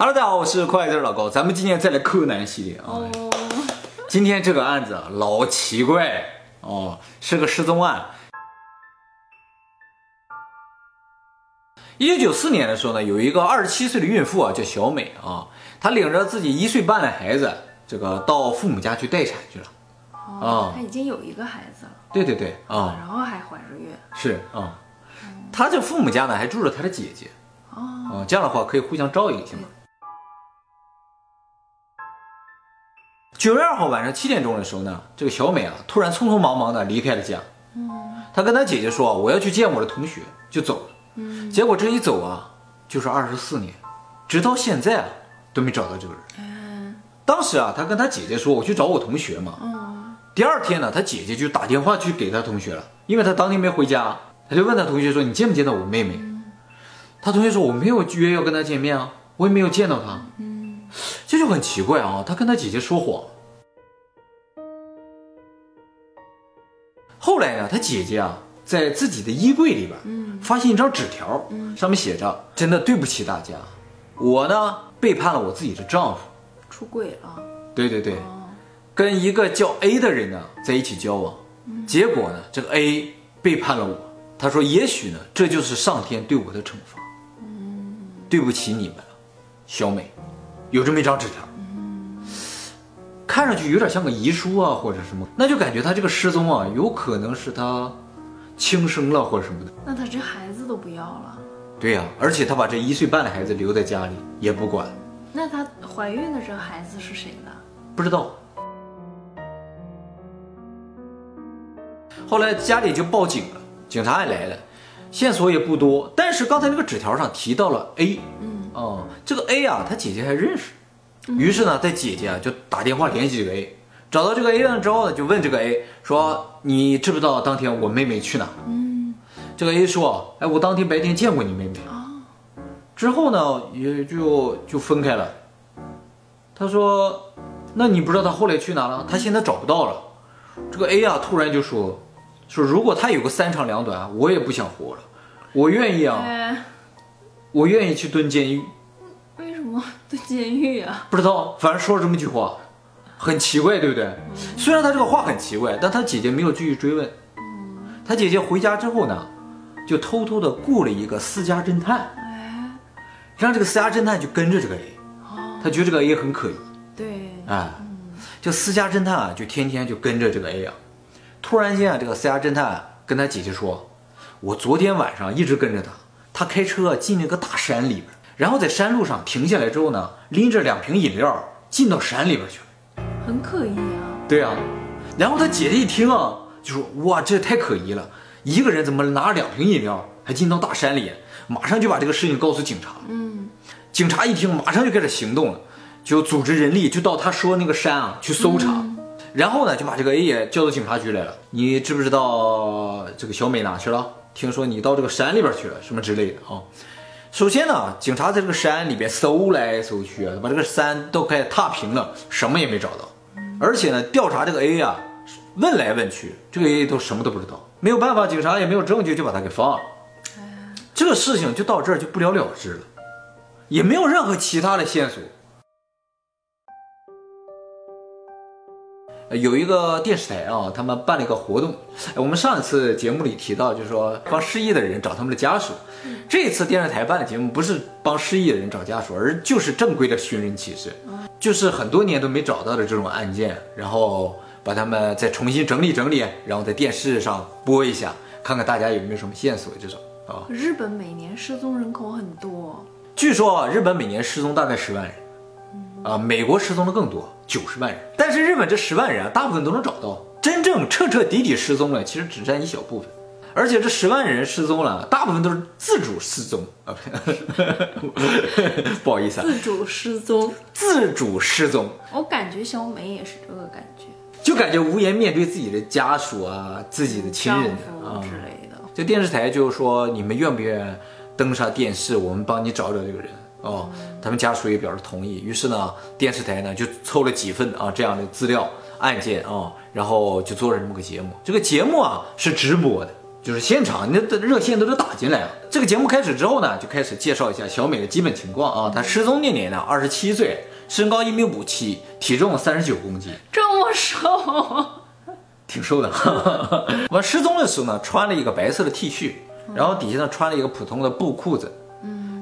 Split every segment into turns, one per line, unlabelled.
Hello，大家好，我是快字老高，咱们今天再来柯南系列啊。
哦，
今天这个案子啊，老奇怪哦，是个失踪案。一九九四年的时候呢，有一个二十七岁的孕妇啊，叫小美啊，她领着自己一岁半的孩子，这个到父母家去待产去了。
哦，她已经有一个孩子了，
对对对啊，
然后还怀着孕。
是啊，她这父母家呢还住着她的姐姐。
哦，
啊，这样的话可以互相照应一下嘛。九月二号晚上七点钟的时候呢，这个小美啊，突然匆匆忙忙的离开了家。嗯，她跟她姐姐说：“我要去见我的同学。”就走了。嗯，结果这一走啊，就是二十四年，直到现在啊，都没找到这个人。嗯，当时啊，她跟她姐姐说：“我去找我同学嘛。”嗯，第二天呢，她姐姐就打电话去给她同学了，因为她当天没回家，她就问她同学说：“你见没见到我妹妹？”她同学说：“我没有约要跟她见面啊，我也没有见到她。”这就很奇怪啊，他跟他姐姐说谎。后来呢，他姐姐啊，在自己的衣柜里边，发现一张纸条，上面写着：“真的对不起大家，我呢背叛了我自己的丈夫，
出轨了。”
对对对，跟一个叫 A 的人呢在一起交往，结果呢，这个 A 背叛了我。他说：“也许呢，这就是上天对我的惩罚。”对不起你们了，小美。有这么一张纸条，看上去有点像个遗书啊，或者什么，那就感觉他这个失踪啊，有可能是他轻生了或者什么的。
那他这孩子都不要了？
对呀，而且他把这一岁半的孩子留在家里也不管。
那她怀孕的这个孩子是谁的？
不知道。后来家里就报警了，警察也来了，线索也不多，但是刚才那个纸条上提到了 A。哦，这个 A 啊，他姐姐还认识，于是呢，他姐姐啊就打电话联系这个 A，找到这个 A 了之后呢，就问这个 A 说：“你知不知道当天我妹妹去哪？”嗯，这个 A 说：“哎，我当天白天见过你妹妹。”啊，之后呢，也就就分开了。他说：“那你不知道他后来去哪了？他现在找不到了。”这个 A 啊，突然就说：“说如果他有个三长两短，我也不想活了，我愿意啊。”我愿意去蹲监狱，
为什么蹲监狱啊？
不知道，反正说了这么一句话，很奇怪，对不对？虽然他这个话很奇怪，但他姐姐没有继续追问。他姐姐回家之后呢，就偷偷的雇了一个私家侦探，让这个私家侦探就跟着这个 A，他觉得这个 A 很可疑。
对，
哎，这私家侦探啊，就天天就跟着这个 A 啊。突然间啊，这个私家侦探跟他姐姐说：“我昨天晚上一直跟着他。”他开车进那个大山里边，然后在山路上停下来之后呢，拎着两瓶饮料进到山里边去了，
很可疑啊。
对啊，然后他姐姐一听啊，就说：“哇，这太可疑了，一个人怎么拿着两瓶饮料还进到大山里？”马上就把这个事情告诉警察。嗯，警察一听，马上就开始行动了，就组织人力就到他说那个山啊去搜查，然后呢就把这个 A 也叫到警察局来了。你知不知道这个小美哪去了？听说你到这个山里边去了，什么之类的啊？首先呢，警察在这个山里边搜来搜去啊，把这个山都快踏平了，什么也没找到。而且呢，调查这个 A 啊，问来问去，这个 A 都什么都不知道。没有办法，警察也没有证据，就把他给放了。这个事情就到这儿就不了了之了，也没有任何其他的线索。有一个电视台啊，他们办了一个活动。我们上一次节目里提到，就是说帮失忆的人找他们的家属。这次电视台办的节目不是帮失忆的人找家属，而就是正规的寻人启事，就是很多年都没找到的这种案件，然后把他们再重新整理整理，然后在电视上播一下，看看大家有没有什么线索。这种啊，
日本每年失踪人口很多，
据说日本每年失踪大概十万人，啊，美国失踪的更多。九十万人，但是日本这十万人啊，大部分都能找到。真正彻彻底底失踪了，其实只占一小部分。而且这十万人失踪了，大部分都是自主失踪啊，不好意思啊，
自主失踪，
自主失踪。
我感觉小美也是这个感觉，
就感觉无颜面对自己的家属啊，自己的亲人
啊之类的。
这电视台就说，你们愿不愿意登上电视，我们帮你找找这个人。哦，他们家属也表示同意。于是呢，电视台呢就凑了几份啊这样的资料案件啊，然后就做了这么个节目。这个节目啊是直播的，就是现场那的热线都是打进来了。这个节目开始之后呢，就开始介绍一下小美的基本情况啊。她失踪那年呢，二十七岁，身高一米五七，体重三十九公斤，
这么瘦，
挺瘦的。我失踪的时候呢，穿了一个白色的 T 恤，然后底下呢穿了一个普通的布裤子，嗯，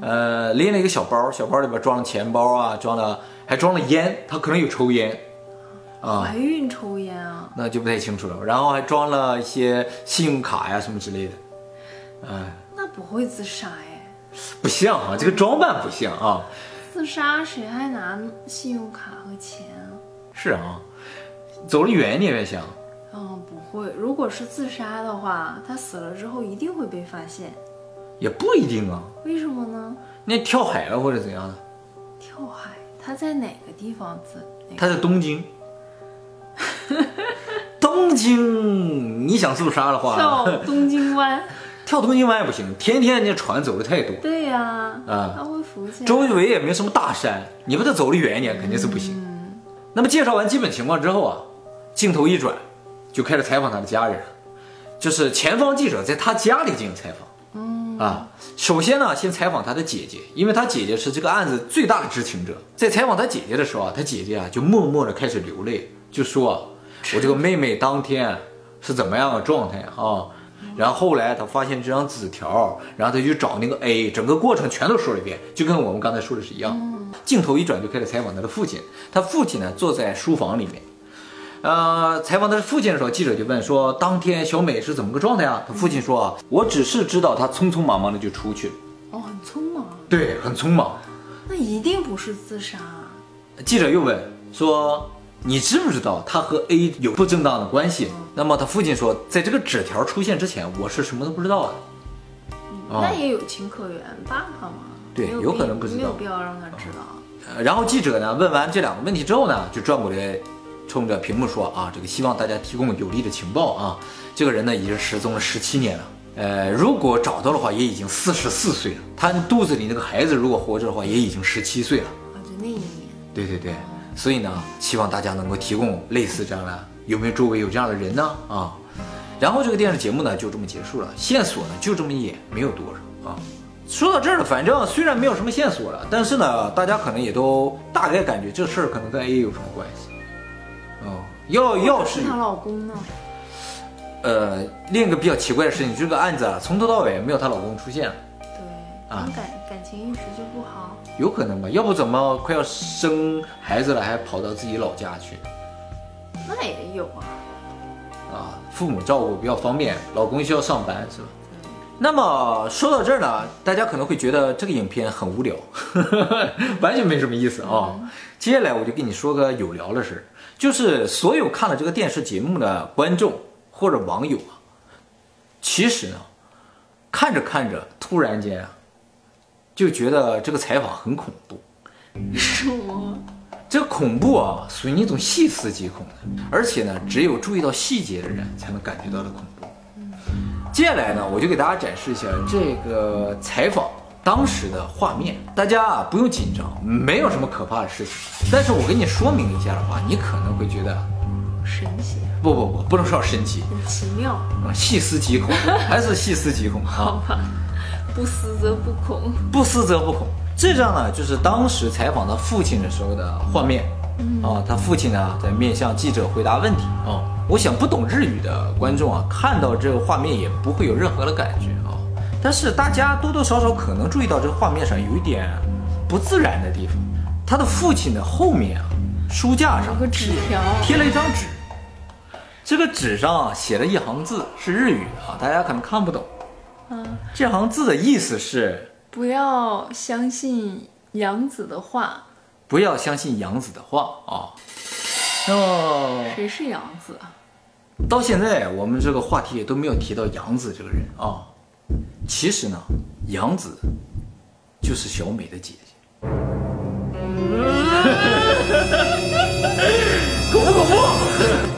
呃，拎了一个小包，小包里边装了钱包啊，装了还装了烟，他可能有抽烟。啊，
怀孕抽烟啊？
那就不太清楚了。然后还装了一些信用卡呀什么之类的。哎，
那不会自杀哎？
不像啊，这个装扮不像啊。
自杀谁还拿信用卡和钱啊？
是啊，走了远一点越像。
嗯，不会。如果是自杀的话，他死了之后一定会被发现。
也不一定啊。
为什么呢？
那跳海了或者怎样的？
跳海？他在哪个地方自？
他在东京。东京，你想自杀的话，
跳东京湾，
跳东京湾也不行，天天那船走的太多。
对呀，
啊，
他会浮起来。
周围也没什么大山，你把它走得远一点，肯定是不行。那么介绍完基本情况之后啊，镜头一转，就开始采访他的家人，就是前方记者在他家里进行采访。嗯啊，首先呢，先采访他的姐姐，因为他姐姐是这个案子最大的知情者。在采访他姐姐的时候啊，他姐姐啊就默默的开始流泪。就说，我这个妹妹当天是怎么样的状态啊？然后后来他发现这张纸条，然后他就找那个 A，整个过程全都说了一遍，就跟我们刚才说的是一样。镜头一转就开始采访他的父亲，他父亲呢坐在书房里面，呃，采访他的父亲的时候，记者就问说，当天小美是怎么个状态啊？他父亲说啊，我只是知道她匆匆忙忙的就出去了。
哦，很匆忙。
对，很匆忙。
那一定不是自杀。
记者又问说。你知不知道他和 A 有不正当的关系？那么他父亲说，在这个纸条出现之前，我是什么都不知道的。
那也有情可原，爸爸嘛。
对，有可能不知道，
没有必要让他知道。
然后记者呢问完这两个问题之后呢，就转过来，冲着屏幕说啊，这个希望大家提供有力的情报啊。这个人呢已经失踪了十七年了，呃，如果找到的话，也已经四十四岁了。他肚子里那个孩子如果活着的话，也已经十七岁了。
啊，就那一年。
对对对。所以呢，希望大家能够提供类似这样的，有没有周围有这样的人呢？啊，然后这个电视节目呢就这么结束了，线索呢就这么一点，没有多少啊。说到这儿了，反正虽然没有什么线索了，但是呢，大家可能也都大概感觉这事儿可能跟 A 有什么关系。哦，要要是
她老公呢？
呃，另一个比较奇怪的事情，这个案子啊，从头到尾没有她老公出现。
对，啊，感感情一直就不好。
有可能吧，要不怎么快要生孩子了，还跑到自己老家去？
那也有啊。
啊，父母照顾比较方便，老公需要上班是吧？那么说到这儿呢，大家可能会觉得这个影片很无聊，完全没什么意思啊。接下来我就跟你说个有聊的事，就是所有看了这个电视节目的观众或者网友啊，其实呢，看着看着，突然间啊。就觉得这个采访很恐怖，
什么？
这恐怖啊，属于那种细思极恐的，而且呢，只有注意到细节的人才能感觉到的恐怖。接下来呢，我就给大家展示一下这个采访当时的画面。大家啊，不用紧张，没有什么可怕的事情。但是我跟你说明一下的话，你可能会觉得
神奇。
不不不，不能说神奇，
很奇妙
啊，细思极恐，还是细思极恐啊。
好吧。不思则不恐，
不思则不恐。这张呢，就是当时采访他父亲的时候的画面。啊，他父亲呢在面向记者回答问题。啊，我想不懂日语的观众啊，看到这个画面也不会有任何的感觉啊。但是大家多多少少可能注意到这个画面上有一点不自然的地方。他的父亲的后面啊，书架上
有个纸条，
贴了一张纸。这个纸上写了一行字，是日语啊，大家可能看不懂。嗯，这行字的意思是
不要相信杨子的话，
不要相信杨子的话啊。那么
谁是杨子啊？
到现在我们这个话题也都没有提到杨子这个人啊。其实呢，杨子就是小美的姐姐。恐怖恐怖！